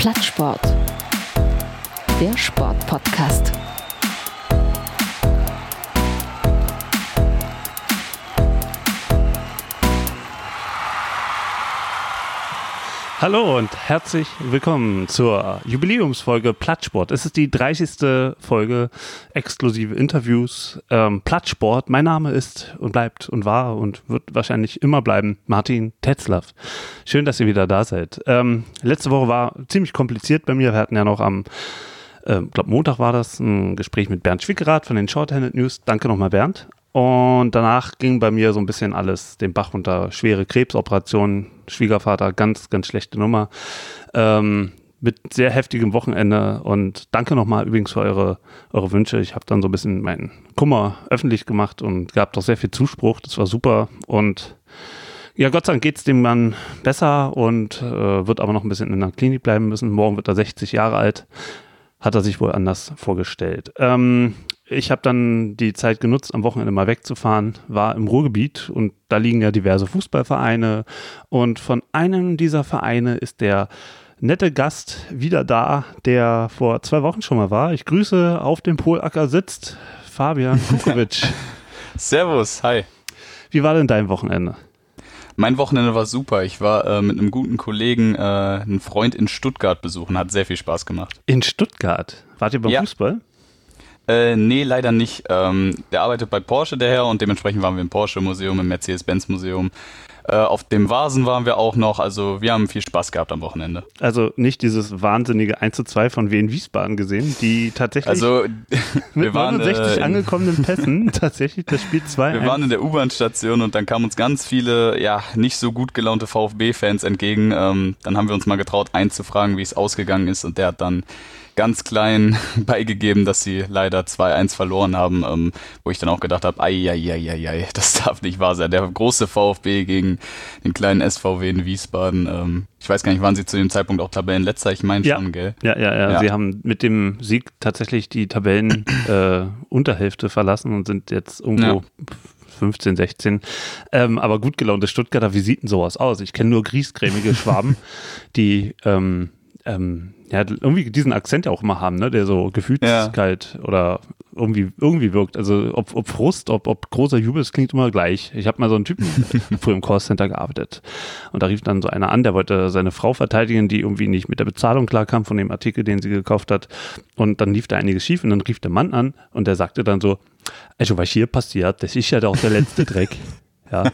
Plattsport. Der Sportpodcast. Hallo und herzlich willkommen zur Jubiläumsfolge Plattsport. Es ist die 30. Folge exklusive Interviews ähm, Plattsport. Mein Name ist und bleibt und war und wird wahrscheinlich immer bleiben Martin Tetzlaff. Schön, dass ihr wieder da seid. Ähm, letzte Woche war ziemlich kompliziert bei mir. Wir hatten ja noch am äh, glaube Montag war das, ein Gespräch mit Bernd Schwickerath von den Shorthanded News. Danke nochmal, Bernd. Und danach ging bei mir so ein bisschen alles den Bach unter. Schwere Krebsoperation, Schwiegervater, ganz, ganz schlechte Nummer. Ähm, mit sehr heftigem Wochenende und danke nochmal übrigens für eure, eure Wünsche. Ich habe dann so ein bisschen meinen Kummer öffentlich gemacht und gab doch sehr viel Zuspruch. Das war super und ja, Gott sei Dank geht es dem Mann besser und äh, wird aber noch ein bisschen in der Klinik bleiben müssen. Morgen wird er 60 Jahre alt. Hat er sich wohl anders vorgestellt. Ähm, ich habe dann die Zeit genutzt, am Wochenende mal wegzufahren, war im Ruhrgebiet und da liegen ja diverse Fußballvereine und von einem dieser Vereine ist der nette Gast wieder da, der vor zwei Wochen schon mal war. Ich grüße auf dem Polacker sitzt Fabian Kukovic. Servus, hi. Wie war denn dein Wochenende? Mein Wochenende war super. Ich war äh, mit einem guten Kollegen, äh, einen Freund in Stuttgart besuchen. Hat sehr viel Spaß gemacht. In Stuttgart? Wart ihr beim ja. Fußball? Äh, nee, leider nicht. Ähm, der arbeitet bei Porsche, der Herr, und dementsprechend waren wir im Porsche-Museum, im Mercedes-Benz-Museum. Äh, auf dem Vasen waren wir auch noch. Also wir haben viel Spaß gehabt am Wochenende. Also nicht dieses wahnsinnige 1 zu 2 von Wien Wiesbaden gesehen, die tatsächlich also, mit waren, 69 äh, angekommenen Pässen tatsächlich das Spiel 2 Wir waren in der U-Bahn-Station und dann kamen uns ganz viele, ja, nicht so gut gelaunte VfB-Fans entgegen. Ähm, dann haben wir uns mal getraut, einzufragen, wie es ausgegangen ist und der hat dann ganz klein beigegeben, dass sie leider 2-1 verloren haben, ähm, wo ich dann auch gedacht habe, ei, das darf nicht wahr sein. Der große VfB gegen den kleinen SVW in Wiesbaden. Ähm, ich weiß gar nicht, waren sie zu dem Zeitpunkt auch Tabellenletzter? Ich meine ja. schon, gell? Ja, ja, ja, ja, Sie haben mit dem Sieg tatsächlich die Tabellenunterhälfte äh, verlassen und sind jetzt irgendwo ja. 15, 16. Ähm, aber gut gelaunte Stuttgarter, wie sieht denn sowas aus? Ich kenne nur griesgrämige Schwaben, die ähm, ähm, ja, irgendwie diesen Akzent ja auch immer haben, ne, der so gefühlskalt ja. oder irgendwie, irgendwie wirkt. Also ob, ob Frust, ob, ob großer Jubel, es klingt immer gleich. Ich habe mal so einen Typen früher im Callcenter gearbeitet. Und da rief dann so einer an, der wollte seine Frau verteidigen, die irgendwie nicht mit der Bezahlung klarkam von dem Artikel, den sie gekauft hat. Und dann lief da einiges schief und dann rief der Mann an und der sagte dann so, also was hier passiert, das ist ja doch der letzte Dreck. Ja.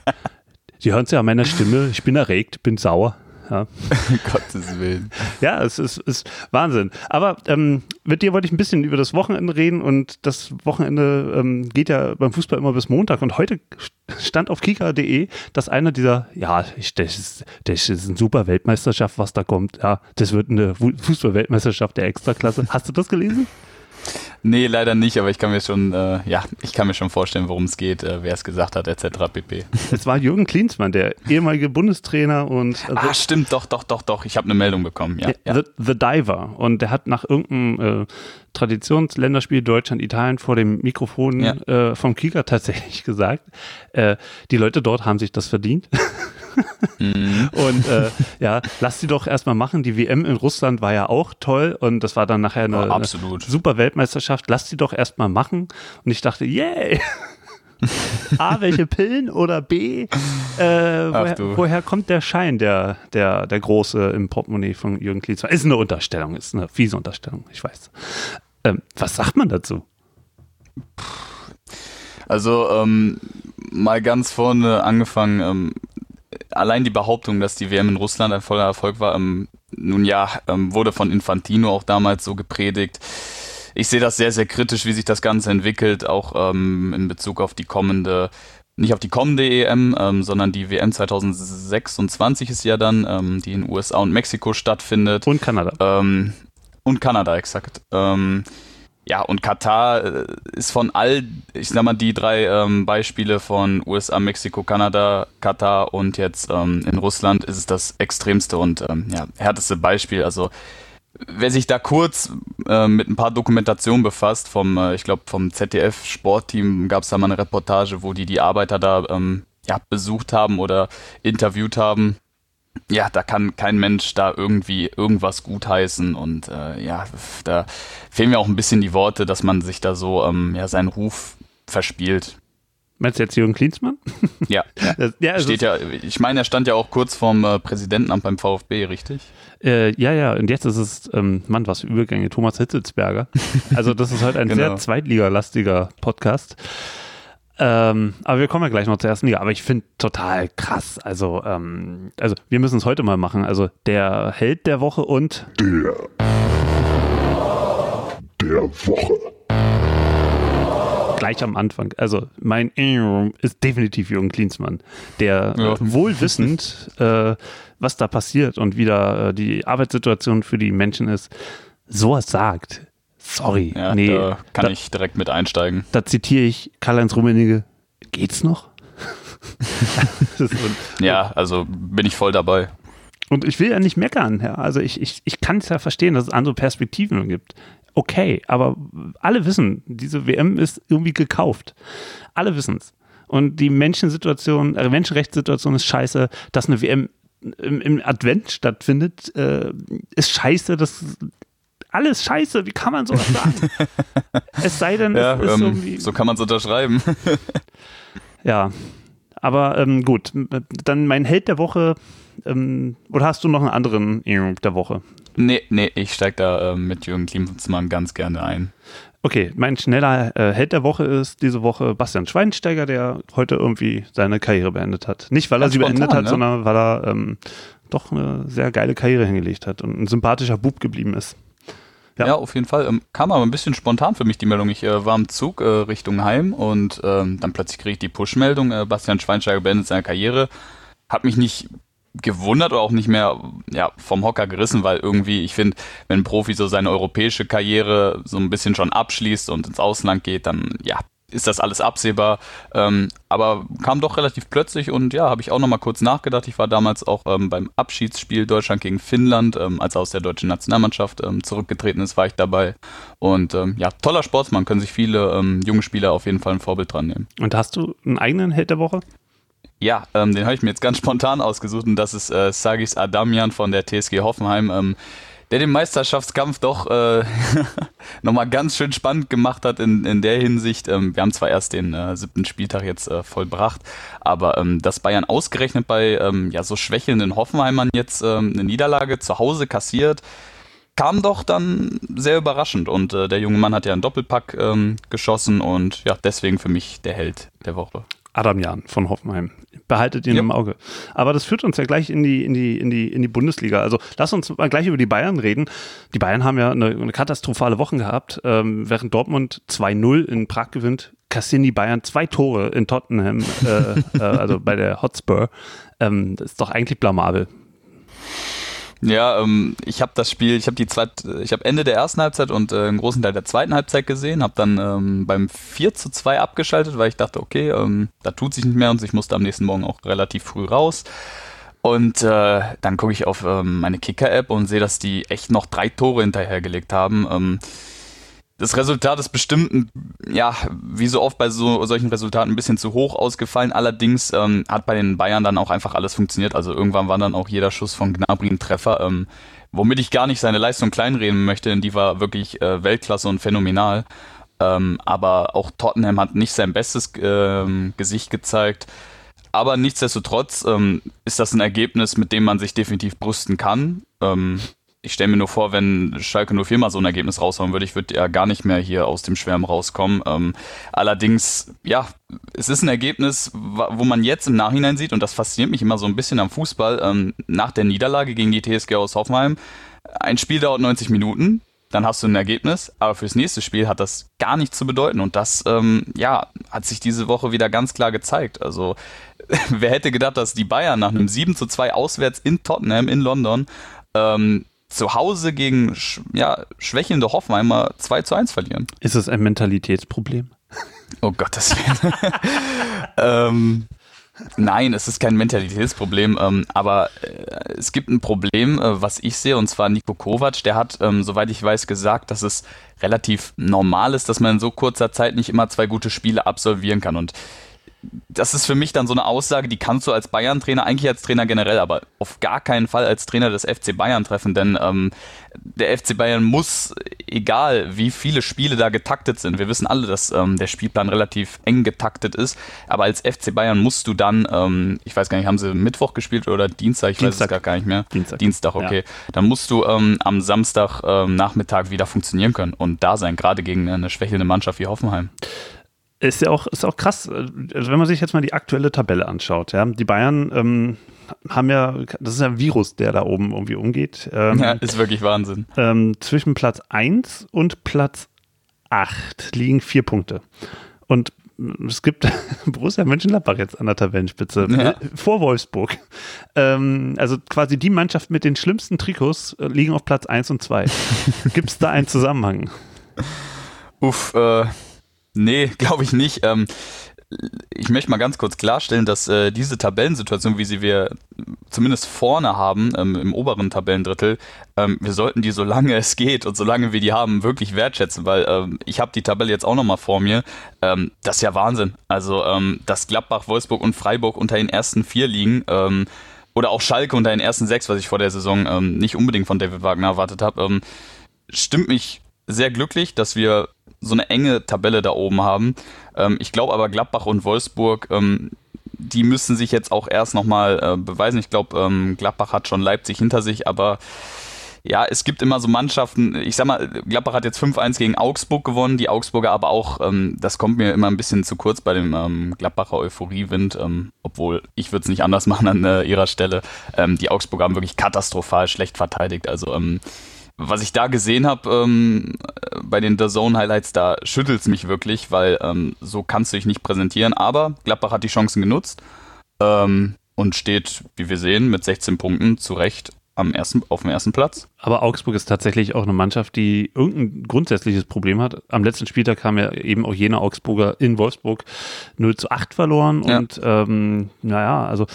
Sie hören es ja an meiner Stimme, ich bin erregt, bin sauer. Ja. Gottes Willen. Ja, es ist, ist Wahnsinn. Aber ähm, mit dir wollte ich ein bisschen über das Wochenende reden und das Wochenende ähm, geht ja beim Fußball immer bis Montag und heute stand auf kika.de, dass einer dieser, ja, ich, das, ist, das ist eine super Weltmeisterschaft, was da kommt. Ja, das wird eine Fußball-Weltmeisterschaft der Extraklasse. Hast du das gelesen? Nee, leider nicht, aber ich kann mir schon, äh, ja, ich kann mir schon vorstellen, worum es geht, äh, wer es gesagt hat, etc. pp. Es war Jürgen Klinsmann, der ehemalige Bundestrainer und. Also ah, stimmt, doch, doch, doch, doch. Ich habe eine Meldung bekommen, ja. ja. The, The, Diver. Und der hat nach irgendeinem äh, Traditionsländerspiel Deutschland, Italien vor dem Mikrofon ja. äh, vom Kieger tatsächlich gesagt, äh, die Leute dort haben sich das verdient. Mhm. Und äh, ja, lass sie doch erstmal machen. Die WM in Russland war ja auch toll und das war dann nachher eine, oh, eine super Weltmeisterschaft. Lass sie doch erstmal machen. Und ich dachte, yay! A, welche Pillen oder B, äh, woher, woher, kommt der Schein, der, der, der große im Portemonnaie von Jürgen Klinsmann? Ist eine Unterstellung, ist eine fiese Unterstellung, ich weiß. Ähm, was sagt man dazu? Also, ähm, mal ganz vorne angefangen, ähm, allein die Behauptung, dass die WM in Russland ein voller Erfolg war, ähm, nun ja, ähm, wurde von Infantino auch damals so gepredigt. Ich sehe das sehr, sehr kritisch, wie sich das Ganze entwickelt, auch ähm, in Bezug auf die kommende, nicht auf die kommende EM, ähm, sondern die WM 2026 ist ja dann, ähm, die in USA und Mexiko stattfindet. Und Kanada. Ähm, und Kanada, exakt. Ähm, ja, und Katar äh, ist von all, ich sag mal, die drei ähm, Beispiele von USA, Mexiko, Kanada, Katar und jetzt ähm, in Russland ist es das extremste und ähm, ja, härteste Beispiel. Also wer sich da kurz äh, mit ein paar Dokumentationen befasst, vom, äh, ich glaube, vom ZDF Sportteam gab es da mal eine Reportage, wo die die Arbeiter da ähm, ja, besucht haben oder interviewt haben. Ja, da kann kein Mensch da irgendwie irgendwas gutheißen und äh, ja, da fehlen mir auch ein bisschen die Worte, dass man sich da so ähm, ja, seinen Ruf verspielt. Meinst du jetzt Jürgen Klinsmann? Ja. ja Steht ja, ich meine, er stand ja auch kurz vorm äh, Präsidentenamt beim VfB, richtig? Äh, ja, ja, und jetzt ist es, ähm, Mann, was für Übergänge, Thomas Hitzelsberger. Also das ist heute ein genau. sehr zweitligalastiger Podcast. Ähm, aber wir kommen ja gleich noch zur ersten Liga. Aber ich finde total krass. Also, ähm, also wir müssen es heute mal machen. Also der Held der Woche und der der Woche gleich am Anfang. Also mein ist definitiv Jürgen Klinsmann, der ja. äh, wohlwissend, äh, was da passiert und wie da äh, die Arbeitssituation für die Menschen ist, sowas sagt. Sorry, ja, nee. Da kann da, ich direkt mit einsteigen. Da zitiere ich Karl-Heinz Rummenigge. Geht's noch? ja, also bin ich voll dabei. Und ich will ja nicht meckern, ja. Also ich, ich, ich kann es ja verstehen, dass es andere Perspektiven gibt okay, aber alle wissen, diese WM ist irgendwie gekauft. Alle wissen es. Und die Menschensituation, äh, Menschenrechtssituation ist scheiße, dass eine WM im, im Advent stattfindet, äh, ist scheiße, das alles scheiße, wie kann man sowas sagen? es sei denn, ja, es ist ähm, irgendwie. So kann man es unterschreiben. ja, aber ähm, gut, dann mein Held der Woche. Ähm, oder hast du noch einen anderen der Woche? Nee, nee, ich steige da äh, mit Jürgen Klinsmann ganz gerne ein. Okay, mein schneller äh, Held der Woche ist diese Woche Bastian Schweinsteiger, der heute irgendwie seine Karriere beendet hat. Nicht, weil er sie spontan, beendet hat, ne? sondern weil er ähm, doch eine sehr geile Karriere hingelegt hat und ein sympathischer Bub geblieben ist. Ja. ja, auf jeden Fall. Ähm, kam aber ein bisschen spontan für mich die Meldung. Ich äh, war im Zug äh, Richtung Heim und ähm, dann plötzlich kriege ich die Push-Meldung, äh, Bastian Schweinsteiger beendet seine Karriere. Hat mich nicht gewundert oder auch nicht mehr ja, vom Hocker gerissen, weil irgendwie, ich finde, wenn ein Profi so seine europäische Karriere so ein bisschen schon abschließt und ins Ausland geht, dann ja, ist das alles absehbar. Ähm, aber kam doch relativ plötzlich und ja, habe ich auch nochmal kurz nachgedacht. Ich war damals auch ähm, beim Abschiedsspiel Deutschland gegen Finnland, ähm, als er aus der deutschen Nationalmannschaft ähm, zurückgetreten ist, war ich dabei. Und ähm, ja, toller Sportsmann, können sich viele ähm, junge Spieler auf jeden Fall ein Vorbild dran nehmen. Und hast du einen eigenen Held der Woche? Ja, ähm, den habe ich mir jetzt ganz spontan ausgesucht und das ist äh, Sagis Adamian von der TSG Hoffenheim, ähm, der den Meisterschaftskampf doch äh, nochmal ganz schön spannend gemacht hat in, in der Hinsicht. Ähm, wir haben zwar erst den äh, siebten Spieltag jetzt äh, vollbracht, aber ähm, dass Bayern ausgerechnet bei ähm, ja, so schwächelnden Hoffenheimern jetzt ähm, eine Niederlage zu Hause kassiert, kam doch dann sehr überraschend und äh, der junge Mann hat ja einen Doppelpack ähm, geschossen und ja, deswegen für mich der Held der Woche. Adam Jan von Hoffenheim. Behaltet ihn ja. im Auge. Aber das führt uns ja gleich in die, in die, in die, in die Bundesliga. Also lass uns mal gleich über die Bayern reden. Die Bayern haben ja eine, eine katastrophale Woche gehabt. Ähm, während Dortmund 2-0 in Prag gewinnt, kassieren die Bayern zwei Tore in Tottenham, äh, äh, also bei der Hotspur. Ähm, das ist doch eigentlich blamabel. Ja, ähm, ich habe das Spiel, ich habe die zweit, ich habe Ende der ersten Halbzeit und äh, einen großen Teil der zweiten Halbzeit gesehen, habe dann ähm, beim 4 zu 2 abgeschaltet, weil ich dachte, okay, ähm, da tut sich nicht mehr und ich musste am nächsten Morgen auch relativ früh raus. Und äh, dann gucke ich auf ähm, meine Kicker-App und sehe, dass die echt noch drei Tore hinterhergelegt haben. Ähm, das Resultat ist bestimmt, ja, wie so oft bei so, solchen Resultaten ein bisschen zu hoch ausgefallen. Allerdings ähm, hat bei den Bayern dann auch einfach alles funktioniert. Also irgendwann war dann auch jeder Schuss von Gnabry ein Treffer. Ähm, womit ich gar nicht seine Leistung kleinreden möchte, denn die war wirklich äh, Weltklasse und phänomenal. Ähm, aber auch Tottenham hat nicht sein bestes ähm, Gesicht gezeigt. Aber nichtsdestotrotz ähm, ist das ein Ergebnis, mit dem man sich definitiv brüsten kann. Ähm, ich stelle mir nur vor, wenn Schalke nur viermal so ein Ergebnis raushauen würde, ich würde ja gar nicht mehr hier aus dem Schwärm rauskommen. Ähm, allerdings, ja, es ist ein Ergebnis, wo man jetzt im Nachhinein sieht, und das fasziniert mich immer so ein bisschen am Fußball, ähm, nach der Niederlage gegen die TSG aus Hoffenheim, ein Spiel dauert 90 Minuten, dann hast du ein Ergebnis, aber fürs nächste Spiel hat das gar nichts zu bedeuten. Und das, ähm, ja, hat sich diese Woche wieder ganz klar gezeigt. Also, wer hätte gedacht, dass die Bayern nach einem 7 zu 2 auswärts in Tottenham in London ähm, zu Hause gegen ja, schwächelnde Hoffenheimer 2 zu 1 verlieren. Ist es ein Mentalitätsproblem? Oh Gottes Willen. ähm, nein, es ist kein Mentalitätsproblem, ähm, aber äh, es gibt ein Problem, äh, was ich sehe, und zwar Nico Kovac, der hat, ähm, soweit ich weiß, gesagt, dass es relativ normal ist, dass man in so kurzer Zeit nicht immer zwei gute Spiele absolvieren kann. Und das ist für mich dann so eine Aussage, die kannst du als Bayern-Trainer, eigentlich als Trainer generell, aber auf gar keinen Fall als Trainer des FC Bayern treffen, denn ähm, der FC Bayern muss, egal wie viele Spiele da getaktet sind, wir wissen alle, dass ähm, der Spielplan relativ eng getaktet ist, aber als FC Bayern musst du dann, ähm, ich weiß gar nicht, haben sie Mittwoch gespielt oder Dienstag, ich Dienstag. weiß es gar nicht mehr. Dienstag. Dienstag, okay. Ja. Dann musst du ähm, am Samstag ähm, Nachmittag wieder funktionieren können und da sein, gerade gegen eine schwächelnde Mannschaft wie Hoffenheim. Ist ja auch, ist auch krass, also wenn man sich jetzt mal die aktuelle Tabelle anschaut, ja, die Bayern ähm, haben ja, das ist ja ein Virus, der da oben irgendwie umgeht. Ähm, ja, ist wirklich Wahnsinn. Ähm, zwischen Platz 1 und Platz 8 liegen vier Punkte. Und es gibt Borussia Mönchengladbach jetzt an der Tabellenspitze ja. vor Wolfsburg. Ähm, also quasi die Mannschaft mit den schlimmsten Trikots äh, liegen auf Platz 1 und 2. gibt es da einen Zusammenhang? Uff, äh, Nee, glaube ich nicht. Ähm, ich möchte mal ganz kurz klarstellen, dass äh, diese Tabellensituation, wie sie wir zumindest vorne haben, ähm, im oberen Tabellendrittel, ähm, wir sollten die, solange es geht und solange wir die haben, wirklich wertschätzen, weil ähm, ich habe die Tabelle jetzt auch nochmal vor mir. Ähm, das ist ja Wahnsinn. Also, ähm, dass Gladbach, Wolfsburg und Freiburg unter den ersten vier liegen, ähm, oder auch Schalke unter den ersten sechs, was ich vor der Saison nicht unbedingt von David Wagner erwartet habe, stimmt mich sehr glücklich, dass wir so eine enge Tabelle da oben haben. Ähm, ich glaube aber Gladbach und Wolfsburg, ähm, die müssen sich jetzt auch erst nochmal äh, beweisen. Ich glaube, ähm, Gladbach hat schon Leipzig hinter sich, aber ja, es gibt immer so Mannschaften, ich sag mal, Gladbach hat jetzt 5-1 gegen Augsburg gewonnen, die Augsburger aber auch, ähm, das kommt mir immer ein bisschen zu kurz bei dem ähm, Gladbacher Euphoriewind, ähm, obwohl ich würde es nicht anders machen an äh, ihrer Stelle. Ähm, die Augsburger haben wirklich katastrophal schlecht verteidigt, also ähm, was ich da gesehen habe ähm, bei den The Zone Highlights, da schüttelt es mich wirklich, weil ähm, so kannst du dich nicht präsentieren. Aber Gladbach hat die Chancen genutzt ähm, und steht, wie wir sehen, mit 16 Punkten zu Recht am ersten, auf dem ersten Platz. Aber Augsburg ist tatsächlich auch eine Mannschaft, die irgendein grundsätzliches Problem hat. Am letzten Spieltag haben ja eben auch jene Augsburger in Wolfsburg 0 zu 8 verloren. Ja. Und ähm, naja, also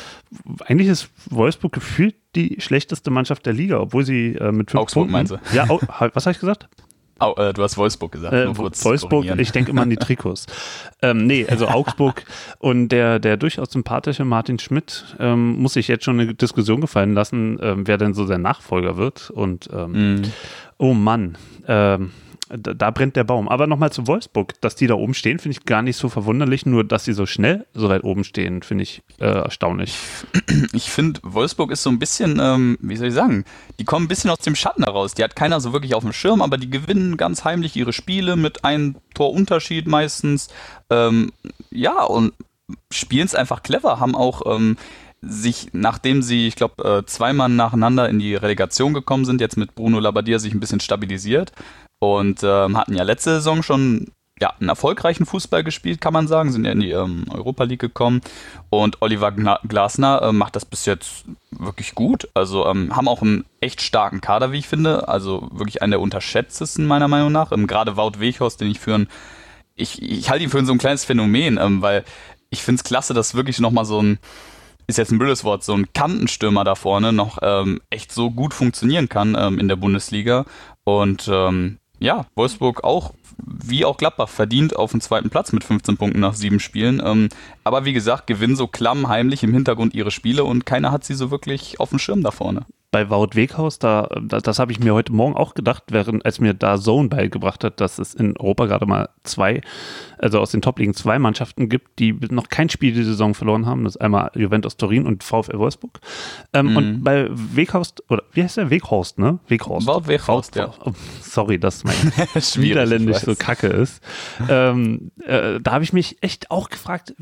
eigentlich ist Wolfsburg gefühlt die schlechteste Mannschaft der Liga, obwohl sie äh, mit fünf Augsburg Punkten. meinst du? Ja, was habe ich gesagt? Oh, äh, du hast Wolfsburg gesagt. Äh, Wolfsburg, ich denke immer an die Trikots. ähm, nee, also Augsburg und der, der durchaus sympathische Martin Schmidt ähm, muss sich jetzt schon eine Diskussion gefallen lassen, ähm, wer denn so sein Nachfolger wird. Und mm. oh Mann, ähm, da, da, brennt der Baum. Aber nochmal zu Wolfsburg, dass die da oben stehen, finde ich gar nicht so verwunderlich. Nur, dass sie so schnell so weit oben stehen, finde ich äh, erstaunlich. Ich finde, Wolfsburg ist so ein bisschen, ähm, wie soll ich sagen, die kommen ein bisschen aus dem Schatten heraus. Die hat keiner so wirklich auf dem Schirm, aber die gewinnen ganz heimlich ihre Spiele mit einem Torunterschied meistens. Ähm, ja, und spielen es einfach clever, haben auch. Ähm, sich, nachdem sie, ich glaube, äh, zweimal nacheinander in die Relegation gekommen sind, jetzt mit Bruno Labbadia sich ein bisschen stabilisiert und ähm, hatten ja letzte Saison schon ja, einen erfolgreichen Fußball gespielt, kann man sagen, sind ja in die ähm, Europa League gekommen. Und Oliver Glasner äh, macht das bis jetzt wirklich gut, also ähm, haben auch einen echt starken Kader, wie ich finde, also wirklich einen der unterschätztesten meiner Meinung nach, ähm, gerade Wout Weghorst, den ich für ein, ich, ich halte ihn für so ein kleines Phänomen, ähm, weil ich finde es klasse, dass wirklich nochmal so ein ist jetzt ein blödes Wort, so ein Kantenstürmer da vorne noch ähm, echt so gut funktionieren kann ähm, in der Bundesliga. Und ähm, ja, Wolfsburg auch, wie auch Gladbach, verdient auf dem zweiten Platz mit 15 Punkten nach sieben Spielen. Ähm, aber wie gesagt, gewinnen so klamm heimlich im Hintergrund ihre Spiele und keiner hat sie so wirklich auf dem Schirm da vorne bei Wout Weghaus, da, das, habe ich mir heute Morgen auch gedacht, während als mir da Zone beigebracht hat, dass es in Europa gerade mal zwei, also aus den Top-Ligen zwei Mannschaften gibt, die noch kein Spiel die Saison verloren haben. Das ist einmal Juventus Turin und VfL Wolfsburg. Ähm, mhm. Und bei Weghaus, oder wie heißt der? Weghorst, ne? Weghorst. Wout Weghorst, ja. Oh, sorry, dass mein Niederländisch so kacke ist. Ähm, äh, da habe ich mich echt auch gefragt,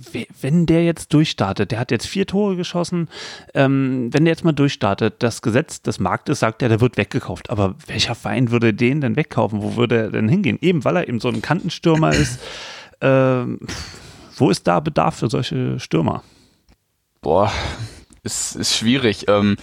wenn der jetzt durchstartet, der hat jetzt vier Tore geschossen, ähm, wenn der jetzt mal durchstartet, das Gesetz Gesetz des Marktes sagt ja, der wird weggekauft. Aber welcher Verein würde den denn wegkaufen? Wo würde er denn hingehen? Eben, weil er eben so ein Kantenstürmer ist. Ähm, wo ist da Bedarf für solche Stürmer? Boah, ist, ist schwierig. Ähm,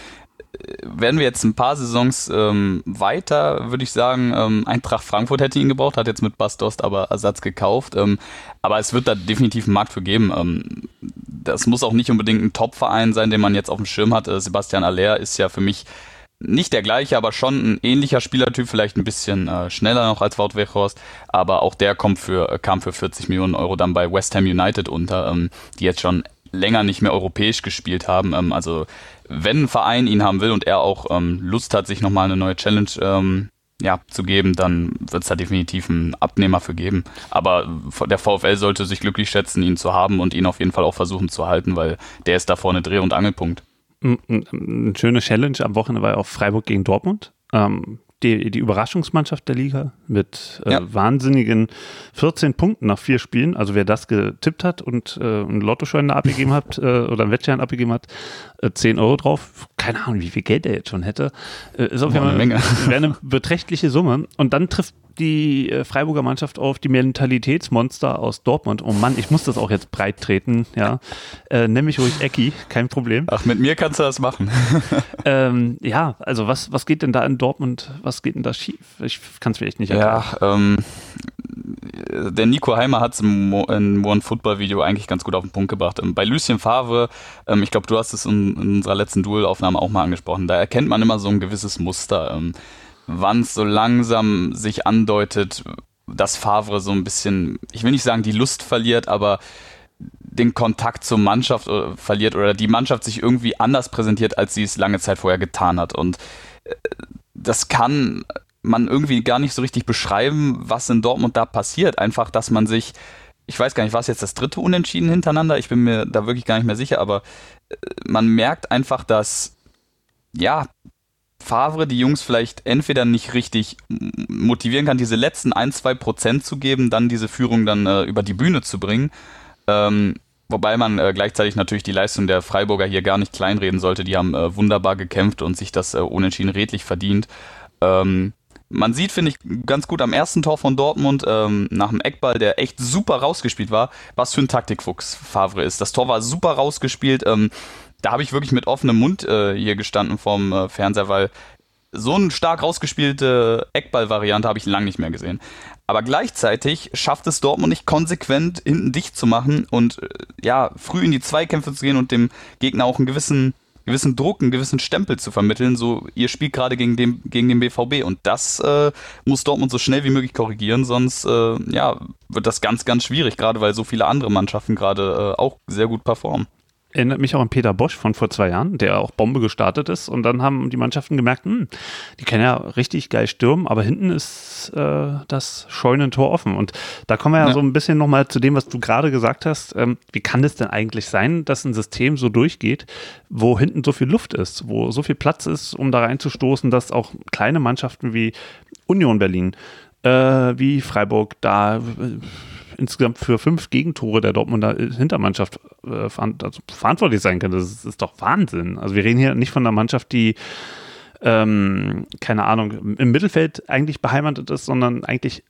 werden wir jetzt ein paar Saisons ähm, weiter, würde ich sagen, ähm, Eintracht Frankfurt hätte ihn gebraucht, hat jetzt mit Bastost aber Ersatz gekauft. Ähm, aber es wird da definitiv einen Markt für geben. Ähm, das muss auch nicht unbedingt ein Top-Verein sein, den man jetzt auf dem Schirm hat. Äh, Sebastian Aller ist ja für mich nicht der gleiche, aber schon ein ähnlicher Spielertyp, vielleicht ein bisschen äh, schneller noch als Wout Weghorst, aber auch der kommt für, äh, kam für 40 Millionen Euro dann bei West Ham United unter, ähm, die jetzt schon länger nicht mehr europäisch gespielt haben. Ähm, also wenn ein Verein ihn haben will und er auch ähm, Lust hat, sich nochmal eine neue Challenge ähm, ja, zu geben, dann wird es da definitiv einen Abnehmer für geben. Aber der VfL sollte sich glücklich schätzen, ihn zu haben und ihn auf jeden Fall auch versuchen zu halten, weil der ist da vorne Dreh- und Angelpunkt. Eine schöne Challenge am Wochenende war ja auch Freiburg gegen Dortmund. Ähm, die, die Überraschungsmannschaft der Liga mit äh, ja. wahnsinnigen 14 Punkten nach vier Spielen. Also wer das getippt hat und äh, einen Lottoschein abgegeben hat äh, oder einen Wettschein abgegeben hat, äh, 10 Euro drauf. Keine Ahnung, wie viel Geld er jetzt schon hätte. Äh, ist auf jeden Fall eine, eine beträchtliche Summe. Und dann trifft die äh, Freiburger Mannschaft auf die Mentalitätsmonster aus Dortmund. Oh Mann, ich muss das auch jetzt breit treten, ja. Äh, nenn mich ruhig Ecki, kein Problem. Ach, mit mir kannst du das machen. ähm, ja, also was, was geht denn da in Dortmund, was geht denn da schief? Ich kann es vielleicht nicht erklären. Ja, ähm, der Nico Heimer hat es im, im One Football Video eigentlich ganz gut auf den Punkt gebracht. Ähm, bei Lucien Favre, ähm, ich glaube, du hast es in, in unserer letzten Duelaufnahme auch mal angesprochen, da erkennt man immer so ein gewisses Muster. Ähm, wann es so langsam sich andeutet, dass Favre so ein bisschen, ich will nicht sagen, die Lust verliert, aber den Kontakt zur Mannschaft äh, verliert oder die Mannschaft sich irgendwie anders präsentiert, als sie es lange Zeit vorher getan hat. Und äh, das kann man irgendwie gar nicht so richtig beschreiben, was in Dortmund da passiert. Einfach, dass man sich, ich weiß gar nicht, was jetzt das dritte Unentschieden hintereinander, ich bin mir da wirklich gar nicht mehr sicher, aber äh, man merkt einfach, dass ja, Favre die Jungs vielleicht entweder nicht richtig motivieren kann, diese letzten ein, zwei Prozent zu geben, dann diese Führung dann äh, über die Bühne zu bringen. Ähm, wobei man äh, gleichzeitig natürlich die Leistung der Freiburger hier gar nicht kleinreden sollte. Die haben äh, wunderbar gekämpft und sich das äh, unentschieden redlich verdient. Ähm, man sieht, finde ich, ganz gut am ersten Tor von Dortmund, ähm, nach dem Eckball, der echt super rausgespielt war, was für ein Taktikfuchs Favre ist. Das Tor war super rausgespielt. Ähm, da habe ich wirklich mit offenem Mund äh, hier gestanden vorm äh, Fernseher, weil so eine stark rausgespielte Eckball-Variante habe ich lange nicht mehr gesehen. Aber gleichzeitig schafft es Dortmund nicht konsequent hinten dicht zu machen und äh, ja, früh in die Zweikämpfe zu gehen und dem Gegner auch einen gewissen, gewissen Druck, einen gewissen Stempel zu vermitteln. So, ihr spielt gerade gegen den, gegen den BVB und das äh, muss Dortmund so schnell wie möglich korrigieren, sonst äh, ja, wird das ganz, ganz schwierig, gerade weil so viele andere Mannschaften gerade äh, auch sehr gut performen erinnert mich auch an Peter Bosch von vor zwei Jahren, der auch Bombe gestartet ist. Und dann haben die Mannschaften gemerkt, hm, die können ja richtig geil stürmen, aber hinten ist äh, das Scheunentor offen. Und da kommen wir ja, ja. so ein bisschen nochmal zu dem, was du gerade gesagt hast. Ähm, wie kann es denn eigentlich sein, dass ein System so durchgeht, wo hinten so viel Luft ist, wo so viel Platz ist, um da reinzustoßen, dass auch kleine Mannschaften wie Union Berlin, äh, wie Freiburg da. Äh, insgesamt für fünf Gegentore der Dortmunder Hintermannschaft äh, also verantwortlich sein könnte. Das ist, ist, doch Wahnsinn. Also wir reden hier nicht von einer Mannschaft, die ähm, keine Ahnung, im Mittelfeld eigentlich beheimatet ist, sondern eigentlich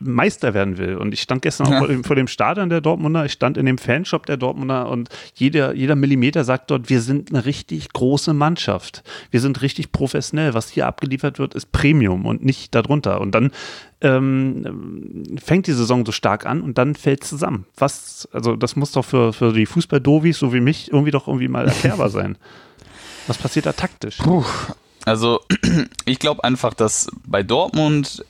Meister werden will. Und ich stand gestern ja. auch vor dem, vor dem Stadion der Dortmunder, ich stand in dem Fanshop der Dortmunder und jeder, jeder Millimeter sagt dort, wir sind eine richtig große Mannschaft. Wir sind richtig professionell. Was hier abgeliefert wird, ist Premium und nicht darunter. Und dann ähm, fängt die Saison so stark an und dann fällt zusammen. Was, also das muss doch für, für die Fußball-Dovis, so wie mich, irgendwie doch irgendwie mal erklärbar sein. Was passiert da taktisch? Puh. Also ich glaube einfach, dass bei Dortmund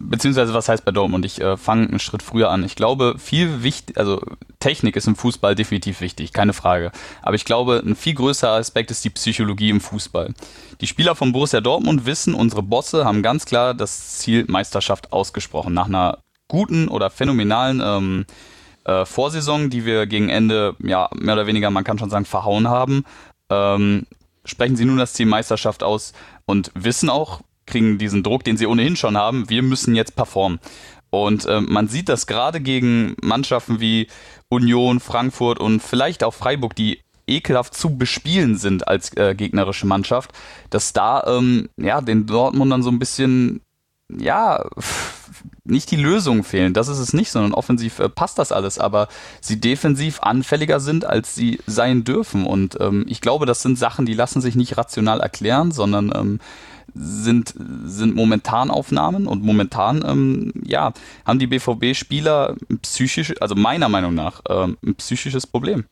beziehungsweise was heißt bei Dortmund? Ich äh, fange einen Schritt früher an. Ich glaube, viel wichtig, also Technik ist im Fußball definitiv wichtig, keine Frage. Aber ich glaube, ein viel größerer Aspekt ist die Psychologie im Fußball. Die Spieler von Borussia Dortmund wissen, unsere Bosse haben ganz klar das Ziel Meisterschaft ausgesprochen. Nach einer guten oder phänomenalen ähm, äh, Vorsaison, die wir gegen Ende, ja, mehr oder weniger, man kann schon sagen, verhauen haben, ähm, sprechen sie nun das Ziel Meisterschaft aus und wissen auch, kriegen diesen Druck, den sie ohnehin schon haben. Wir müssen jetzt performen. Und äh, man sieht das gerade gegen Mannschaften wie Union, Frankfurt und vielleicht auch Freiburg, die ekelhaft zu bespielen sind als äh, gegnerische Mannschaft, dass da ähm, ja den Dortmundern so ein bisschen ja nicht die Lösungen fehlen. Das ist es nicht, sondern offensiv äh, passt das alles, aber sie defensiv anfälliger sind, als sie sein dürfen. Und ähm, ich glaube, das sind Sachen, die lassen sich nicht rational erklären, sondern ähm, sind, sind momentan Aufnahmen und momentan, ähm, ja, haben die BVB-Spieler psychisch, also meiner Meinung nach, ähm, ein psychisches Problem.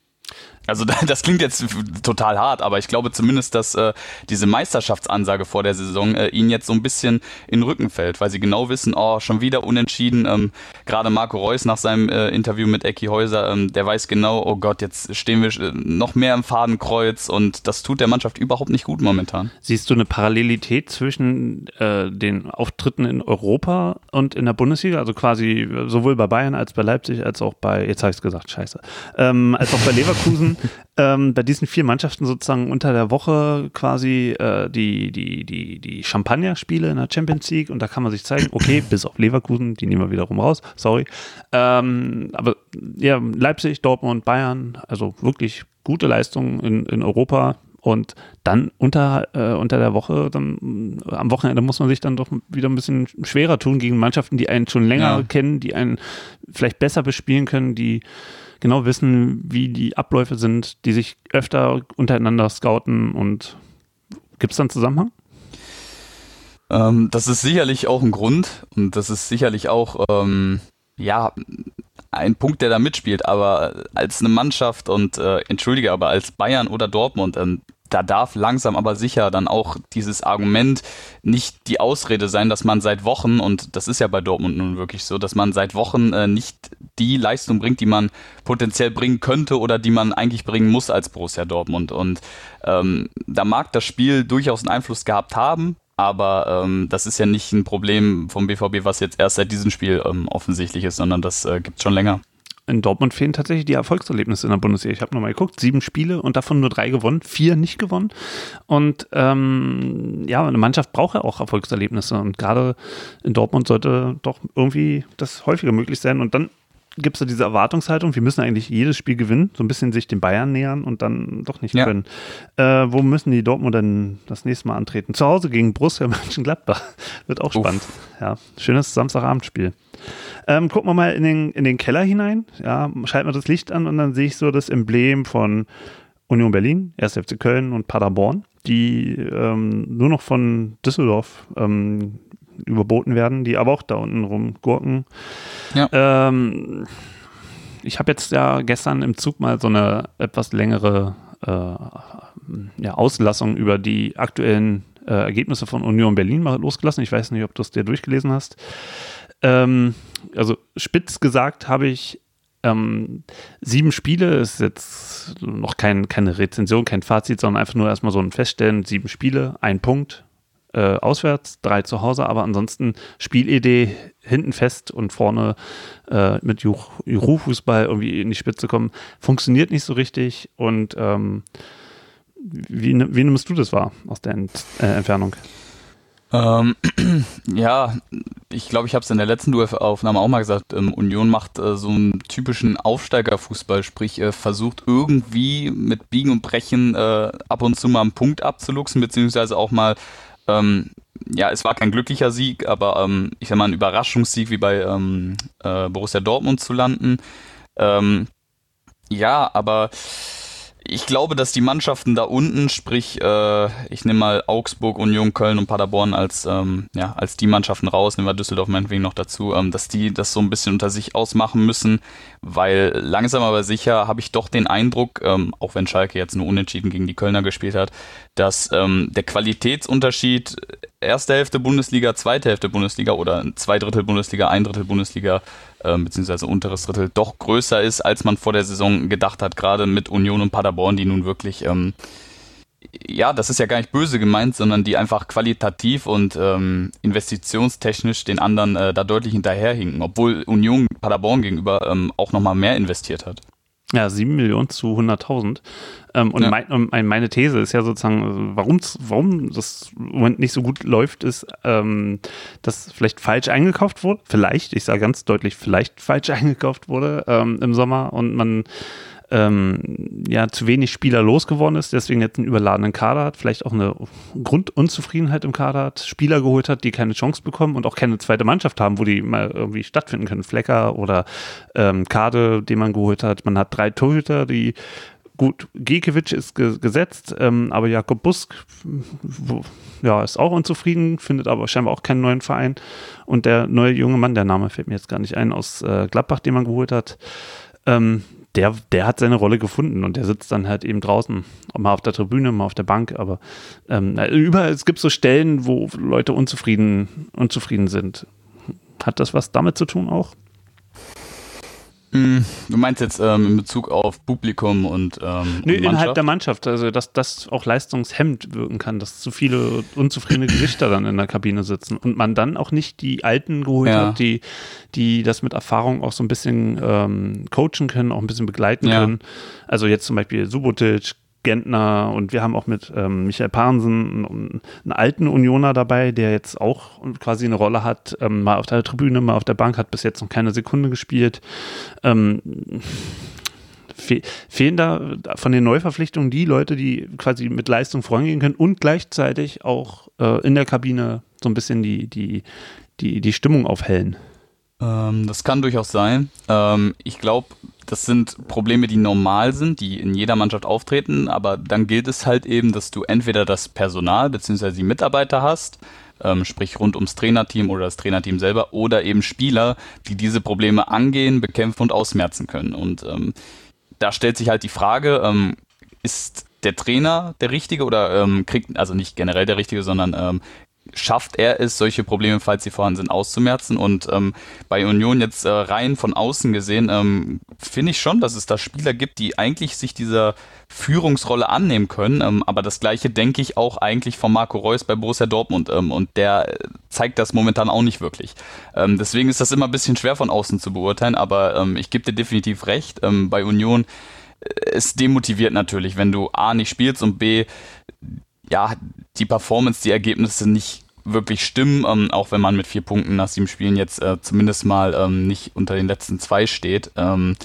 Also das klingt jetzt total hart, aber ich glaube zumindest, dass äh, diese Meisterschaftsansage vor der Saison äh, ihnen jetzt so ein bisschen in den Rücken fällt, weil sie genau wissen, oh, schon wieder unentschieden. Ähm, Gerade Marco Reus nach seinem äh, Interview mit Ecki Häuser, ähm, der weiß genau, oh Gott, jetzt stehen wir äh, noch mehr im Fadenkreuz und das tut der Mannschaft überhaupt nicht gut momentan. Siehst du eine Parallelität zwischen äh, den Auftritten in Europa und in der Bundesliga? Also quasi sowohl bei Bayern als bei Leipzig als auch bei, jetzt habe ich es gesagt, scheiße, ähm, als auch bei Leverkusen ähm, bei diesen vier Mannschaften sozusagen unter der Woche quasi äh, die, die, die, die Champagner-Spiele in der Champions League und da kann man sich zeigen, okay, bis auf Leverkusen, die nehmen wir wiederum raus, sorry. Ähm, aber ja, Leipzig, Dortmund, Bayern, also wirklich gute Leistungen in, in Europa, und dann unter, äh, unter der Woche, dann am Wochenende muss man sich dann doch wieder ein bisschen schwerer tun gegen Mannschaften, die einen schon länger ja. kennen, die einen vielleicht besser bespielen können, die genau wissen, wie die Abläufe sind, die sich öfter untereinander scouten und gibt es da einen Zusammenhang? Ähm, das ist sicherlich auch ein Grund und das ist sicherlich auch, ähm, ja, ein Punkt, der da mitspielt, aber als eine Mannschaft und äh, entschuldige, aber als Bayern oder Dortmund, ähm, da darf langsam aber sicher dann auch dieses Argument nicht die Ausrede sein, dass man seit Wochen, und das ist ja bei Dortmund nun wirklich so, dass man seit Wochen äh, nicht die Leistung bringt, die man potenziell bringen könnte oder die man eigentlich bringen muss als Borussia Dortmund. Und ähm, da mag das Spiel durchaus einen Einfluss gehabt haben, aber ähm, das ist ja nicht ein Problem vom BVB, was jetzt erst seit diesem Spiel ähm, offensichtlich ist, sondern das äh, gibt es schon länger in Dortmund fehlen tatsächlich die Erfolgserlebnisse in der Bundesliga. Ich habe nochmal geguckt, sieben Spiele und davon nur drei gewonnen, vier nicht gewonnen. Und ähm, ja, eine Mannschaft braucht ja auch Erfolgserlebnisse und gerade in Dortmund sollte doch irgendwie das häufiger möglich sein. Und dann gibt es da diese Erwartungshaltung, wir müssen eigentlich jedes Spiel gewinnen, so ein bisschen sich den Bayern nähern und dann doch nicht ja. können. Äh, wo müssen die Dortmund denn das nächste Mal antreten? Zu Hause gegen Borussia Mönchengladbach. Wird auch Uff. spannend. Ja, schönes Samstagabendspiel. Ähm, gucken wir mal in den, in den Keller hinein. Ja, schalten wir das Licht an und dann sehe ich so das Emblem von Union Berlin, 1. FC Köln und Paderborn, die ähm, nur noch von Düsseldorf ähm, überboten werden, die aber auch da unten rumgurken. Ja. Ähm, ich habe jetzt ja gestern im Zug mal so eine etwas längere äh, ja, Auslassung über die aktuellen äh, Ergebnisse von Union Berlin mal losgelassen. Ich weiß nicht, ob du es dir durchgelesen hast. Ähm, also spitz gesagt habe ich ähm, sieben Spiele, ist jetzt noch kein, keine Rezension, kein Fazit, sondern einfach nur erstmal so ein Feststellen, sieben Spiele, ein Punkt, äh, auswärts, drei zu Hause, aber ansonsten Spielidee hinten fest und vorne äh, mit Juhu-Fußball irgendwie in die Spitze kommen, funktioniert nicht so richtig und ähm, wie, wie nimmst du das wahr aus der Ent äh, Entfernung? Ähm, ja, ich glaube, ich habe es in der letzten Aufnahme auch mal gesagt. Ähm, Union macht äh, so einen typischen Aufsteigerfußball, sprich äh, versucht irgendwie mit Biegen und Brechen äh, ab und zu mal einen Punkt abzuluxen, beziehungsweise auch mal ähm, ja, es war kein glücklicher Sieg, aber ähm, ich sag mal, ein Überraschungssieg wie bei ähm, äh, Borussia Dortmund zu landen. Ähm, ja, aber ich glaube, dass die Mannschaften da unten, sprich, äh, ich nehme mal Augsburg, Union, Köln und Paderborn als, ähm, ja, als die Mannschaften raus, nehmen wir Düsseldorf meinetwegen noch dazu, ähm, dass die das so ein bisschen unter sich ausmachen müssen, weil langsam aber sicher habe ich doch den Eindruck, ähm, auch wenn Schalke jetzt nur unentschieden gegen die Kölner gespielt hat, dass ähm, der Qualitätsunterschied erste Hälfte Bundesliga, zweite Hälfte Bundesliga oder zwei Drittel Bundesliga, ein Drittel Bundesliga ähm, beziehungsweise unteres Drittel doch größer ist, als man vor der Saison gedacht hat, gerade mit Union und Paderborn, die nun wirklich, ähm, ja, das ist ja gar nicht böse gemeint, sondern die einfach qualitativ und ähm, investitionstechnisch den anderen äh, da deutlich hinterherhinken, obwohl Union Paderborn gegenüber ähm, auch nochmal mehr investiert hat. Ja, 7 Millionen zu 100.000. Ähm, und ja. mein, meine These ist ja sozusagen, warum, warum das im Moment nicht so gut läuft, ist, ähm, dass vielleicht falsch eingekauft wurde. Vielleicht, ich sage ganz deutlich, vielleicht falsch eingekauft wurde ähm, im Sommer und man ähm, ja zu wenig Spieler losgeworden ist, deswegen jetzt einen überladenen Kader hat, vielleicht auch eine Grundunzufriedenheit im Kader hat, Spieler geholt hat, die keine Chance bekommen und auch keine zweite Mannschaft haben, wo die mal irgendwie stattfinden können. Flecker oder ähm, Kade, den man geholt hat. Man hat drei Torhüter, die gut, Giekewitsch ist ge gesetzt, ähm, aber Jakob Busk wo, ja, ist auch unzufrieden, findet aber scheinbar auch keinen neuen Verein. Und der neue junge Mann, der Name fällt mir jetzt gar nicht ein, aus äh, Gladbach, den man geholt hat, ähm, der, der hat seine Rolle gefunden und der sitzt dann halt eben draußen, mal auf der Tribüne, mal auf der Bank, aber ähm, überall, es gibt so Stellen, wo Leute unzufrieden, unzufrieden sind. Hat das was damit zu tun auch? Hm, du meinst jetzt ähm, in Bezug auf Publikum und ähm, Nö, und innerhalb der Mannschaft, also dass das auch leistungshemmend wirken kann, dass zu viele unzufriedene Gesichter dann in der Kabine sitzen und man dann auch nicht die Alten geholt ja. hat, die, die das mit Erfahrung auch so ein bisschen ähm, coachen können, auch ein bisschen begleiten ja. können. Also jetzt zum Beispiel Subotic, Gentner und wir haben auch mit ähm, Michael Pahnsen einen, einen, alten Unioner dabei, der jetzt auch quasi eine Rolle hat, ähm, mal auf der Tribüne, mal auf der Bank, hat bis jetzt noch keine Sekunde gespielt. Ähm, fe fehlen da von den Neuverpflichtungen die Leute, die quasi mit Leistung vorangehen können und gleichzeitig auch äh, in der Kabine so ein bisschen die, die, die, die Stimmung aufhellen? Ähm, das kann durchaus sein. Ähm, ich glaube, das sind Probleme, die normal sind, die in jeder Mannschaft auftreten, aber dann gilt es halt eben, dass du entweder das Personal bzw. die Mitarbeiter hast, ähm, sprich rund ums Trainerteam oder das Trainerteam selber, oder eben Spieler, die diese Probleme angehen, bekämpfen und ausmerzen können. Und ähm, da stellt sich halt die Frage, ähm, ist der Trainer der Richtige oder ähm, kriegt, also nicht generell der Richtige, sondern ähm, schafft er es, solche Probleme, falls sie vorhanden sind, auszumerzen. Und ähm, bei Union jetzt äh, rein von außen gesehen, ähm, finde ich schon, dass es da Spieler gibt, die eigentlich sich dieser Führungsrolle annehmen können. Ähm, aber das gleiche denke ich auch eigentlich von Marco Reus bei Borussia Dortmund. Ähm, und der zeigt das momentan auch nicht wirklich. Ähm, deswegen ist das immer ein bisschen schwer von außen zu beurteilen. Aber ähm, ich gebe dir definitiv recht. Ähm, bei Union äh, es demotiviert natürlich, wenn du A nicht spielst und B ja, die Performance, die Ergebnisse nicht wirklich stimmen, ähm, auch wenn man mit vier Punkten nach sieben Spielen jetzt äh, zumindest mal ähm, nicht unter den letzten zwei steht. Ähm,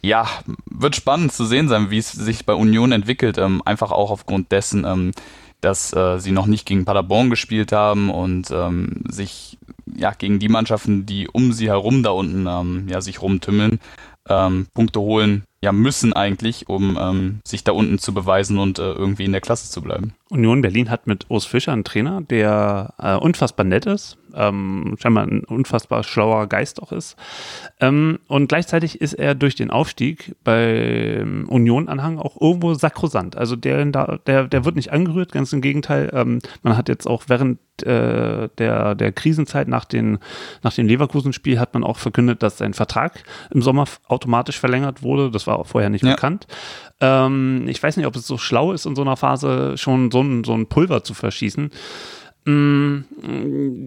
ja, wird spannend zu sehen sein, wie es sich bei Union entwickelt. Ähm, einfach auch aufgrund dessen, ähm, dass äh, sie noch nicht gegen Paderborn gespielt haben und ähm, sich ja gegen die Mannschaften, die um sie herum da unten ja sich rumtümmeln, Punkte holen ja müssen eigentlich, um ähm, sich da unten zu beweisen und äh, irgendwie in der Klasse zu bleiben. Union Berlin hat mit Urs Fischer einen Trainer, der äh, unfassbar nett ist, ähm, scheinbar ein unfassbar schlauer Geist auch ist. Ähm, und gleichzeitig ist er durch den Aufstieg bei Union-Anhang auch irgendwo sakrosant. Also der, der, der wird nicht angerührt, ganz im Gegenteil. Ähm, man hat jetzt auch während äh, der, der Krisenzeit nach, den, nach dem Leverkusen-Spiel hat man auch verkündet, dass sein Vertrag im Sommer automatisch verlängert wurde. Das war vorher nicht ja. bekannt. Ähm, ich weiß nicht, ob es so schlau ist, in so einer Phase schon so ein, so ein Pulver zu verschießen. Mm,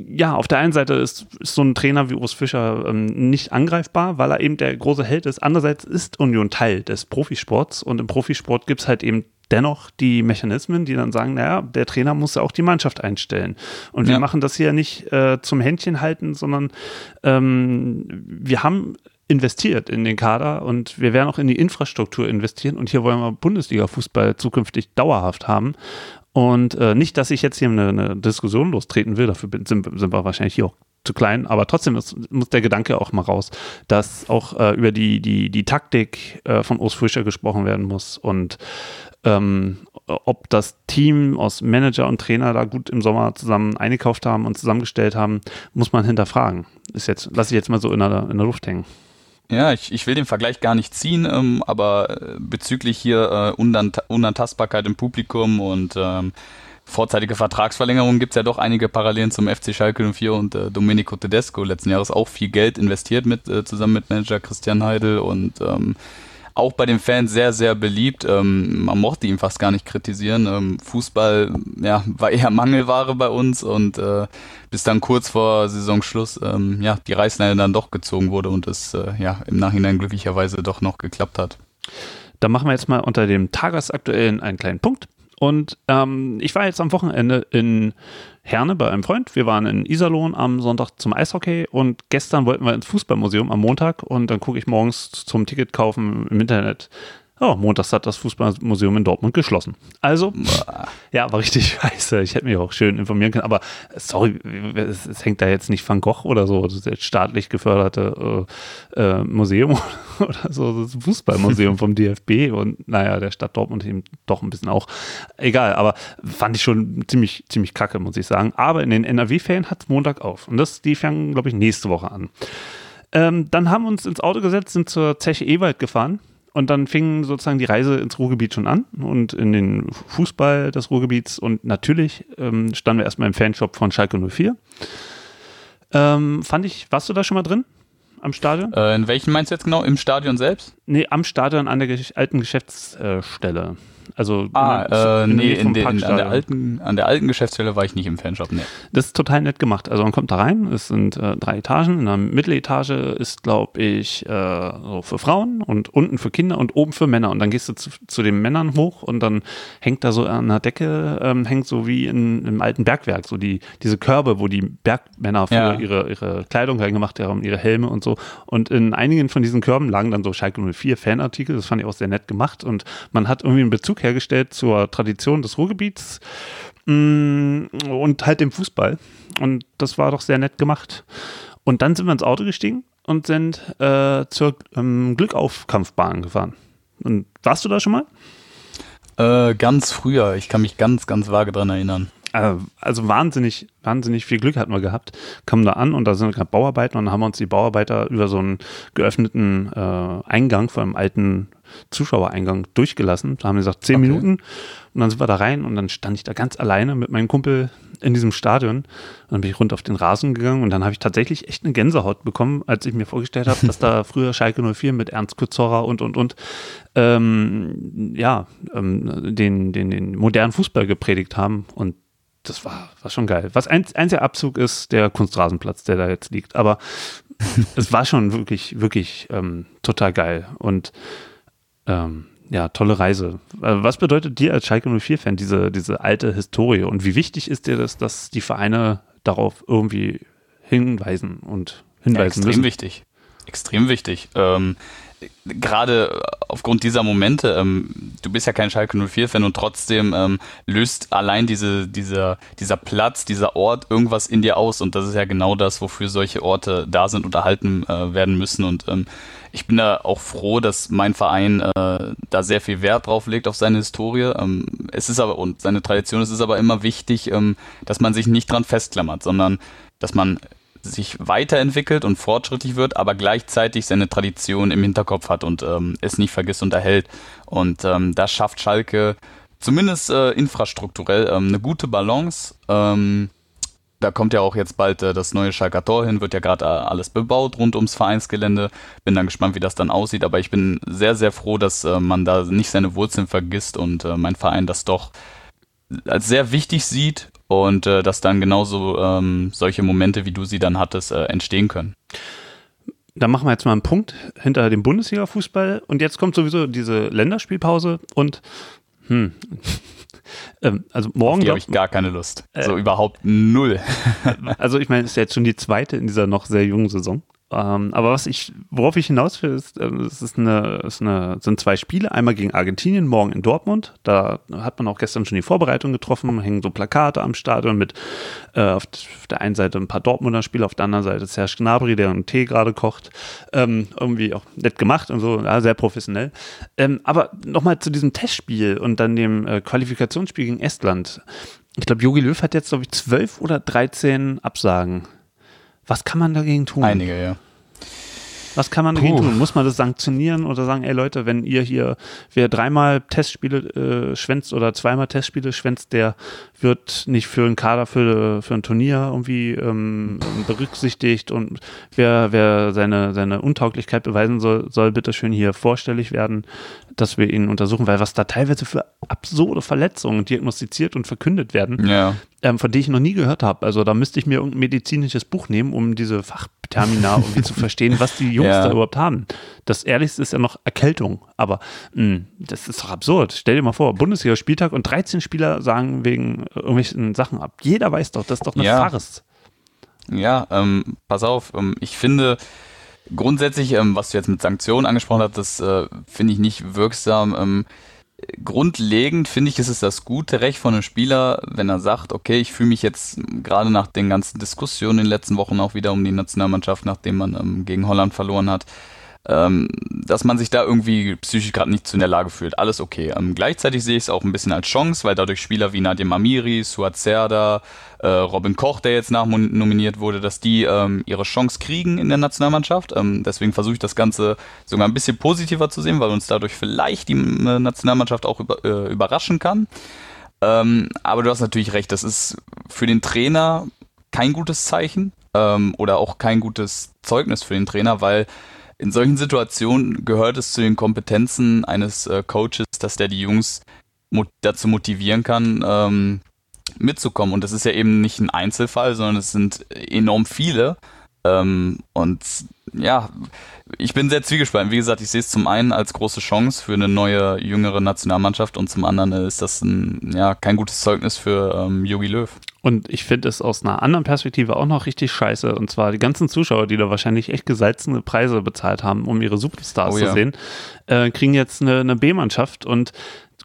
ja, auf der einen Seite ist, ist, so ein Trainer wie Urs Fischer ähm, nicht angreifbar, weil er eben der große Held ist. Andererseits ist Union Teil des Profisports und im Profisport gibt es halt eben dennoch die Mechanismen, die dann sagen, naja, der Trainer muss ja auch die Mannschaft einstellen. Und wir ja. machen das hier nicht äh, zum Händchen halten, sondern ähm, wir haben investiert in den Kader und wir werden auch in die Infrastruktur investieren und hier wollen wir Bundesliga-Fußball zukünftig dauerhaft haben. Und äh, nicht, dass ich jetzt hier eine, eine Diskussion lostreten will, dafür sind, sind, wir wahrscheinlich hier auch zu klein, aber trotzdem ist, muss der Gedanke auch mal raus, dass auch äh, über die, die, die Taktik äh, von Urs Fischer gesprochen werden muss und ähm, ob das Team aus Manager und Trainer da gut im Sommer zusammen eingekauft haben und zusammengestellt haben, muss man hinterfragen. Ist jetzt, lasse ich jetzt mal so in der, in der Luft hängen. Ja, ich, ich will den Vergleich gar nicht ziehen, ähm, aber äh, bezüglich hier äh, Unant Unantastbarkeit im Publikum und ähm, vorzeitige Vertragsverlängerung gibt es ja doch einige Parallelen zum FC Schalke 04 und äh, Domenico Tedesco. Letzten Jahres auch viel Geld investiert mit äh, zusammen mit Manager Christian Heidel und ähm, auch bei den Fans sehr, sehr beliebt. Ähm, man mochte ihn fast gar nicht kritisieren. Ähm, Fußball ja, war eher Mangelware bei uns und äh, bis dann kurz vor Saisonschluss ähm, ja, die Reißleine dann doch gezogen wurde und es äh, ja, im Nachhinein glücklicherweise doch noch geklappt hat. Da machen wir jetzt mal unter dem Tagesaktuellen einen kleinen Punkt. Und ähm, ich war jetzt am Wochenende in Herne bei einem Freund. Wir waren in Iserlohn am Sonntag zum Eishockey und gestern wollten wir ins Fußballmuseum am Montag und dann gucke ich morgens zum Ticket kaufen im Internet Oh, montags hat das Fußballmuseum in Dortmund geschlossen. Also, ja, war richtig scheiße. Ich hätte mich auch schön informieren können. Aber sorry, es, es hängt da jetzt nicht Van Gogh oder so, das staatlich geförderte äh, äh, Museum oder so, das Fußballmuseum vom DFB und naja, der Stadt Dortmund eben doch ein bisschen auch. Egal, aber fand ich schon ziemlich, ziemlich kacke, muss ich sagen. Aber in den NRW-Ferien hat es Montag auf. Und das, die fangen, glaube ich, nächste Woche an. Ähm, dann haben wir uns ins Auto gesetzt, sind zur Zeche Ewald gefahren und dann fing sozusagen die Reise ins Ruhrgebiet schon an und in den Fußball des Ruhrgebiets. Und natürlich ähm, standen wir erstmal im Fanshop von Schalke 04. Ähm, fand ich, warst du da schon mal drin? Am Stadion? Äh, in welchem meinst du jetzt genau? Im Stadion selbst? Nee, am Stadion an der alten Geschäftsstelle. Also ah, in, äh, nee, in den, an, der alten, an der alten Geschäftsstelle war ich nicht im Fanshop. Nee. Das ist total nett gemacht. Also man kommt da rein, es sind äh, drei Etagen. In der Mitteletage ist, glaube ich, äh, so für Frauen und unten für Kinder und oben für Männer. Und dann gehst du zu, zu den Männern hoch und dann hängt da so an der Decke, ähm, hängt so wie in, im alten Bergwerk, so die, diese Körbe, wo die Bergmänner für ja. ihre, ihre Kleidung reingemacht haben, ihre Helme und so. Und in einigen von diesen Körben lagen dann so Schalke 04 Fanartikel. Das fand ich auch sehr nett gemacht. Und man hat irgendwie einen Bezug hergestellt zur Tradition des Ruhrgebiets mm, und halt dem Fußball. Und das war doch sehr nett gemacht. Und dann sind wir ins Auto gestiegen und sind äh, zur ähm, Glückaufkampfbahn gefahren. Und warst du da schon mal? Äh, ganz früher. Ich kann mich ganz, ganz vage dran erinnern. Äh, also wahnsinnig, wahnsinnig viel Glück hatten wir gehabt. Kamen da an und da sind gerade Bauarbeiter und dann haben wir uns die Bauarbeiter über so einen geöffneten äh, Eingang von einem alten Zuschauereingang durchgelassen. Da haben wir gesagt, zehn okay. Minuten und dann sind wir da rein und dann stand ich da ganz alleine mit meinem Kumpel in diesem Stadion. Und dann bin ich runter auf den Rasen gegangen und dann habe ich tatsächlich echt eine Gänsehaut bekommen, als ich mir vorgestellt habe, dass da früher Schalke 04 mit Ernst Kutzorra und, und, und, ähm, ja, ähm, den, den, den modernen Fußball gepredigt haben und das war, war schon geil. Was ein, einziger Abzug ist der Kunstrasenplatz, der da jetzt liegt. Aber es war schon wirklich, wirklich ähm, total geil. Und ähm, ja, tolle Reise. Äh, was bedeutet dir als Schalke 04-Fan diese, diese alte Historie und wie wichtig ist dir das, dass die Vereine darauf irgendwie hinweisen und hinweisen ja, extrem müssen? wichtig. Extrem wichtig. Ähm, gerade aufgrund dieser Momente, ähm, du bist ja kein Schalke 04-Fan und trotzdem ähm, löst allein diese, dieser, dieser Platz, dieser Ort irgendwas in dir aus und das ist ja genau das, wofür solche Orte da sind und erhalten äh, werden müssen und ähm, ich bin da auch froh, dass mein Verein äh, da sehr viel Wert drauf legt auf seine Historie. Ähm, es ist aber und seine Tradition, es ist aber immer wichtig, ähm, dass man sich nicht dran festklammert, sondern dass man sich weiterentwickelt und fortschrittlich wird, aber gleichzeitig seine Tradition im Hinterkopf hat und ähm, es nicht vergisst und erhält. Und ähm, das schafft Schalke zumindest äh, infrastrukturell ähm, eine gute Balance. Ähm, da kommt ja auch jetzt bald äh, das neue Schalker Tor hin, wird ja gerade äh, alles bebaut rund ums Vereinsgelände. Bin dann gespannt, wie das dann aussieht, aber ich bin sehr, sehr froh, dass äh, man da nicht seine Wurzeln vergisst und äh, mein Verein das doch als sehr wichtig sieht und äh, dass dann genauso ähm, solche Momente, wie du sie dann hattest, äh, entstehen können. Da machen wir jetzt mal einen Punkt hinter dem Bundesliga-Fußball und jetzt kommt sowieso diese Länderspielpause und hm. ähm, also morgen. Habe ich gar keine Lust. Äh, so überhaupt null. also ich meine, es ist jetzt schon die zweite in dieser noch sehr jungen Saison. Ähm, aber was ich, worauf ich hinaus will, ist, äh, es ist eine, ist eine, sind zwei Spiele, einmal gegen Argentinien, morgen in Dortmund. Da hat man auch gestern schon die Vorbereitung getroffen, hängen so Plakate am Stadion mit äh, auf, der einen Seite ein paar Dortmunder Spiele, auf der anderen Seite Serge Gnabry, der einen Tee gerade kocht. Ähm, irgendwie auch nett gemacht und so, ja, sehr professionell. Ähm, aber nochmal zu diesem Testspiel und dann dem äh, Qualifikationsspiel gegen Estland. Ich glaube, Jogi Löw hat jetzt, glaube ich, zwölf oder dreizehn Absagen was kann man dagegen tun? Einige, ja. Was kann man dagegen tun? Muss man das sanktionieren oder sagen, ey Leute, wenn ihr hier, wer dreimal Testspiele äh, schwänzt oder zweimal Testspiele schwänzt, der wird nicht für einen Kader, für, für ein Turnier irgendwie ähm, berücksichtigt und wer, wer seine, seine Untauglichkeit beweisen soll, soll bitte schön hier vorstellig werden, dass wir ihn untersuchen, weil was da teilweise für absurde Verletzungen diagnostiziert und verkündet werden, ja. ähm, von denen ich noch nie gehört habe. Also da müsste ich mir irgendein medizinisches Buch nehmen, um diese Fachtermina irgendwie zu verstehen, was die Jungs ja. da überhaupt haben. Das Ehrlichste ist ja noch Erkältung, aber mh, hm, das ist doch absurd. Stell dir mal vor, Bundesliga-Spieltag und 13 Spieler sagen wegen irgendwelchen Sachen ab. Jeder weiß doch, das ist doch eine ja. Farce. Ja, ähm, pass auf, ähm, ich finde grundsätzlich, ähm, was du jetzt mit Sanktionen angesprochen hast, das äh, finde ich nicht wirksam. Ähm, grundlegend finde ich, ist es das gute Recht von einem Spieler, wenn er sagt, okay, ich fühle mich jetzt gerade nach den ganzen Diskussionen in den letzten Wochen auch wieder um die Nationalmannschaft, nachdem man ähm, gegen Holland verloren hat, ähm, dass man sich da irgendwie psychisch gerade nicht zu in der Lage fühlt. Alles okay. Ähm, gleichzeitig sehe ich es auch ein bisschen als Chance, weil dadurch Spieler wie Nadim Amiri, Suat Serda, äh, Robin Koch, der jetzt nachnominiert wurde, dass die ähm, ihre Chance kriegen in der Nationalmannschaft. Ähm, deswegen versuche ich das Ganze sogar ein bisschen positiver zu sehen, weil uns dadurch vielleicht die äh, Nationalmannschaft auch über, äh, überraschen kann. Ähm, aber du hast natürlich recht, das ist für den Trainer kein gutes Zeichen ähm, oder auch kein gutes Zeugnis für den Trainer, weil in solchen Situationen gehört es zu den Kompetenzen eines äh, Coaches, dass der die Jungs mot dazu motivieren kann, ähm, mitzukommen. Und das ist ja eben nicht ein Einzelfall, sondern es sind enorm viele. Ähm, und ja, ich bin sehr zwiegespalten. Wie gesagt, ich sehe es zum einen als große Chance für eine neue, jüngere Nationalmannschaft und zum anderen ist das ein, ja, kein gutes Zeugnis für ähm, Jogi Löw. Und ich finde es aus einer anderen Perspektive auch noch richtig scheiße. Und zwar die ganzen Zuschauer, die da wahrscheinlich echt gesalzene Preise bezahlt haben, um ihre Superstars oh, zu ja. sehen, äh, kriegen jetzt eine, eine B-Mannschaft und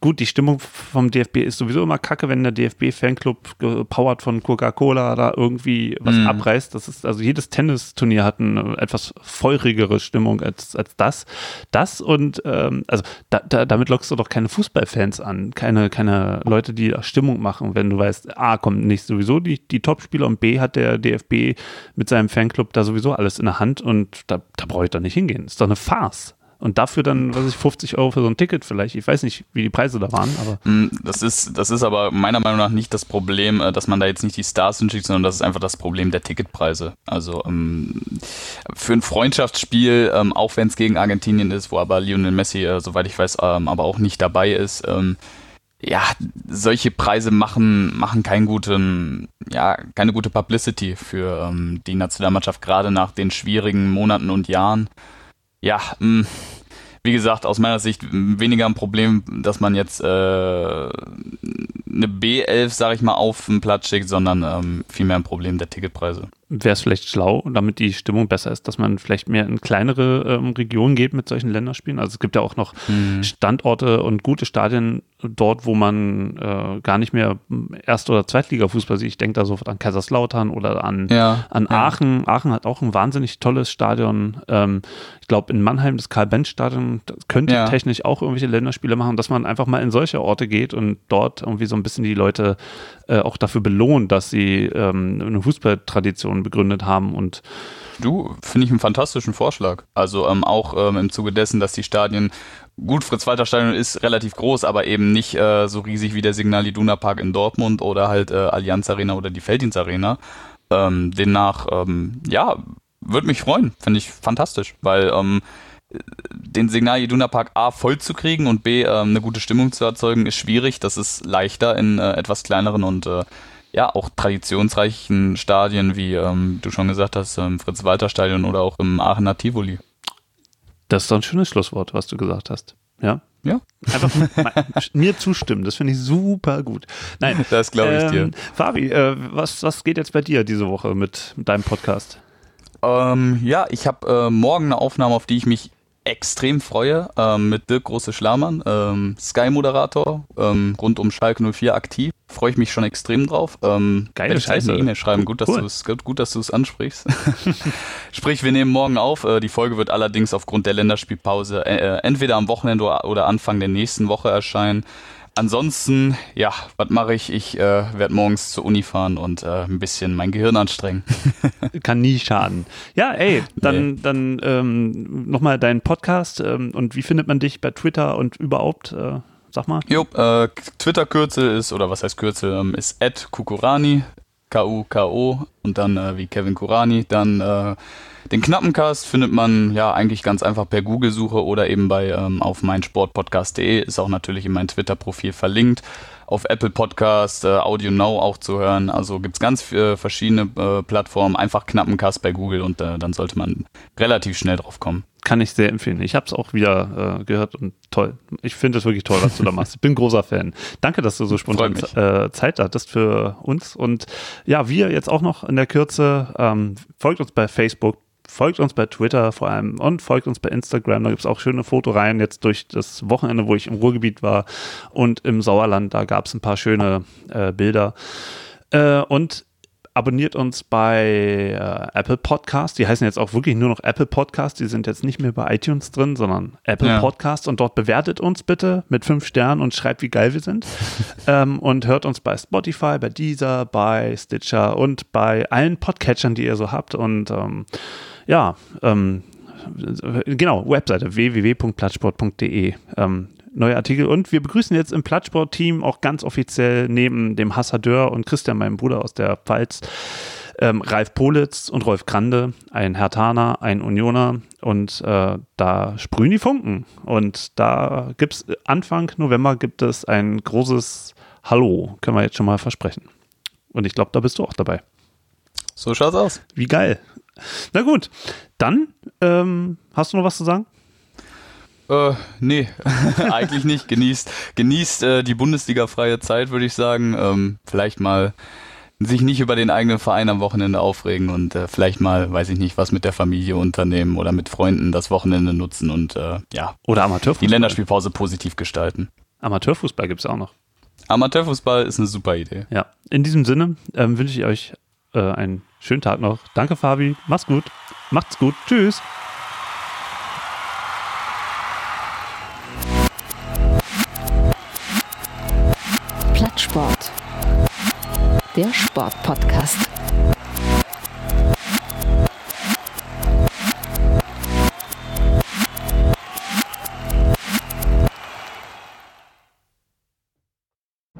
gut, die Stimmung vom DFB ist sowieso immer kacke, wenn der DFB-Fanclub gepowert von Coca-Cola da irgendwie was mm. abreißt. Das ist, also jedes Tennisturnier hat eine etwas feurigere Stimmung als, als das. Das und, ähm, also da, da, damit lockst du doch keine Fußballfans an, keine, keine Leute, die Stimmung machen, wenn du weißt, A, kommt nicht sowieso die, die Topspieler und B, hat der DFB mit seinem Fanclub da sowieso alles in der Hand und da, da brauche ich doch nicht hingehen. Das ist doch eine Farce und dafür dann, was ich, 50 Euro für so ein Ticket vielleicht. Ich weiß nicht, wie die Preise da waren, aber. Mm, das ist, das ist aber meiner Meinung nach nicht das Problem, äh, dass man da jetzt nicht die Stars hinschickt, sondern das ist einfach das Problem der Ticketpreise. Also ähm, für ein Freundschaftsspiel, ähm, auch wenn es gegen Argentinien ist, wo aber Lionel Messi, äh, soweit ich weiß, ähm, aber auch nicht dabei ist, ähm, ja, solche Preise machen, machen keinen guten, ja, keine gute Publicity für ähm, die Nationalmannschaft, gerade nach den schwierigen Monaten und Jahren ja, mh, mm, wie gesagt, aus meiner Sicht weniger ein Problem, dass man jetzt äh, eine B11, sag ich mal, auf den Platz schickt, sondern ähm, vielmehr ein Problem der Ticketpreise wäre es vielleicht schlau, damit die Stimmung besser ist, dass man vielleicht mehr in kleinere ähm, Regionen geht mit solchen Länderspielen. Also es gibt ja auch noch mhm. Standorte und gute Stadien dort, wo man äh, gar nicht mehr Erst- oder Zweitliga-Fußball sieht. Ich denke da sofort an Kaiserslautern oder an, ja, an ja. Aachen. Aachen hat auch ein wahnsinnig tolles Stadion. Ähm, ich glaube, in Mannheim das Karl-Benz-Stadion könnte ja. technisch auch irgendwelche Länderspiele machen, dass man einfach mal in solche Orte geht und dort irgendwie so ein bisschen die Leute äh, auch dafür belohnt, dass sie ähm, eine Fußballtradition begründet haben und Du, finde ich einen fantastischen Vorschlag. Also ähm, auch ähm, im Zuge dessen, dass die Stadien, gut, Fritz-Walter-Stadion ist relativ groß, aber eben nicht äh, so riesig wie der Signal Iduna Park in Dortmund oder halt äh, Allianz Arena oder die Felddienst Arena. Ähm, demnach, ähm, ja, würde mich freuen. Finde ich fantastisch, weil ähm, den Signal Iduna Park A voll zu kriegen und B ähm, eine gute Stimmung zu erzeugen, ist schwierig. Das ist leichter in äh, etwas kleineren und äh, ja auch traditionsreichen Stadien, wie ähm, du schon gesagt hast, im Fritz-Walter-Stadion oder auch im Aachener Tivoli. Das ist doch ein schönes Schlusswort, was du gesagt hast. Ja. Ja. Einfach mir zustimmen, das finde ich super gut. Nein, das glaube ich ähm, dir. Fabi, äh, was, was geht jetzt bei dir diese Woche mit, mit deinem Podcast? Ähm, ja, ich habe äh, morgen eine Aufnahme, auf die ich mich extrem freue, ähm, mit Dirk Große-Schlamann, ähm, Sky-Moderator, ähm, rund um Schalke 04 aktiv. Freue ich mich schon extrem drauf. Ähm, Geile Scheiße. eine E-Mail schreiben. Gut, dass cool. du es gut, dass du es ansprichst. Sprich, wir nehmen morgen auf. Äh, die Folge wird allerdings aufgrund der Länderspielpause äh, äh entweder am Wochenende oder Anfang der nächsten Woche erscheinen. Ansonsten, ja, was mache ich? Ich äh, werde morgens zur Uni fahren und äh, ein bisschen mein Gehirn anstrengen. Kann nie schaden. Ja, ey, dann, nee. dann ähm, nochmal deinen Podcast ähm, und wie findet man dich bei Twitter und überhaupt? Äh, sag mal. Jo, äh, Twitter-Kürzel ist, oder was heißt Kürzel, ähm, ist Kukurani, K-U-K-O und dann äh, wie Kevin Kurani, dann den Knappencast findet man ja eigentlich ganz einfach per Google-Suche oder eben bei ähm, auf meinsportpodcast.de, ist auch natürlich in meinem Twitter-Profil verlinkt. Auf Apple Podcast, äh, Audio Now auch zu hören. Also gibt es ganz äh, verschiedene äh, Plattformen. Einfach Knappencast bei Google und äh, dann sollte man relativ schnell drauf kommen. Kann ich sehr empfehlen. Ich habe es auch wieder äh, gehört und toll. Ich finde es wirklich toll, was du da machst. Ich bin großer Fan. Danke, dass du so spontan äh, Zeit hattest für uns. Und ja, wir jetzt auch noch in der Kürze. Ähm, folgt uns bei Facebook, folgt uns bei Twitter vor allem und folgt uns bei Instagram. Da gibt es auch schöne Fotoreihen jetzt durch das Wochenende, wo ich im Ruhrgebiet war und im Sauerland. Da gab es ein paar schöne äh, Bilder. Äh, und abonniert uns bei äh, Apple Podcast. Die heißen jetzt auch wirklich nur noch Apple Podcast. Die sind jetzt nicht mehr bei iTunes drin, sondern Apple Ja. Podcast. Und dort bewertet uns bitte mit fünf Sternen und schreibt, wie geil wir sind. ähm, und hört uns bei Spotify, bei Deezer, bei Stitcher und bei allen Podcatchern, die ihr so habt. Und ähm, ja, ähm, genau, Webseite www.plattsport.de. Ähm, neue Artikel. Und wir begrüßen jetzt im Plattsport-Team auch ganz offiziell neben dem Hassadeur und Christian, meinem Bruder aus der Pfalz, ähm, Ralf Politz und Rolf Grande, ein Hertaner, ein Unioner. Und äh, da sprühen die Funken. Und da gibt es Anfang November gibt es ein großes Hallo, können wir jetzt schon mal versprechen. Und ich glaube, da bist du auch dabei. So schaut's aus. Wie geil. Na gut, dann ähm, hast du noch was zu sagen? Äh, nee, eigentlich nicht. Genießt, genießt äh, die Bundesliga-freie Zeit, würde ich sagen. Ähm, vielleicht mal sich nicht über den eigenen Verein am Wochenende aufregen und äh, vielleicht mal, weiß ich nicht, was mit der Familie unternehmen oder mit Freunden das Wochenende nutzen und äh, ja, Oder die Amateurfußball? Länderspielpause positiv gestalten. Amateurfußball gibt es auch noch. Amateurfußball ist eine super Idee. Ja, in diesem Sinne ähm, wünsche ich euch äh, einen schönen Tag noch. Danke, Fabi. Mach's gut. Macht's gut. Tschüss. Plattsport. Der Sportpodcast.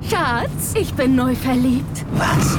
Schatz, ich bin neu verliebt. Was?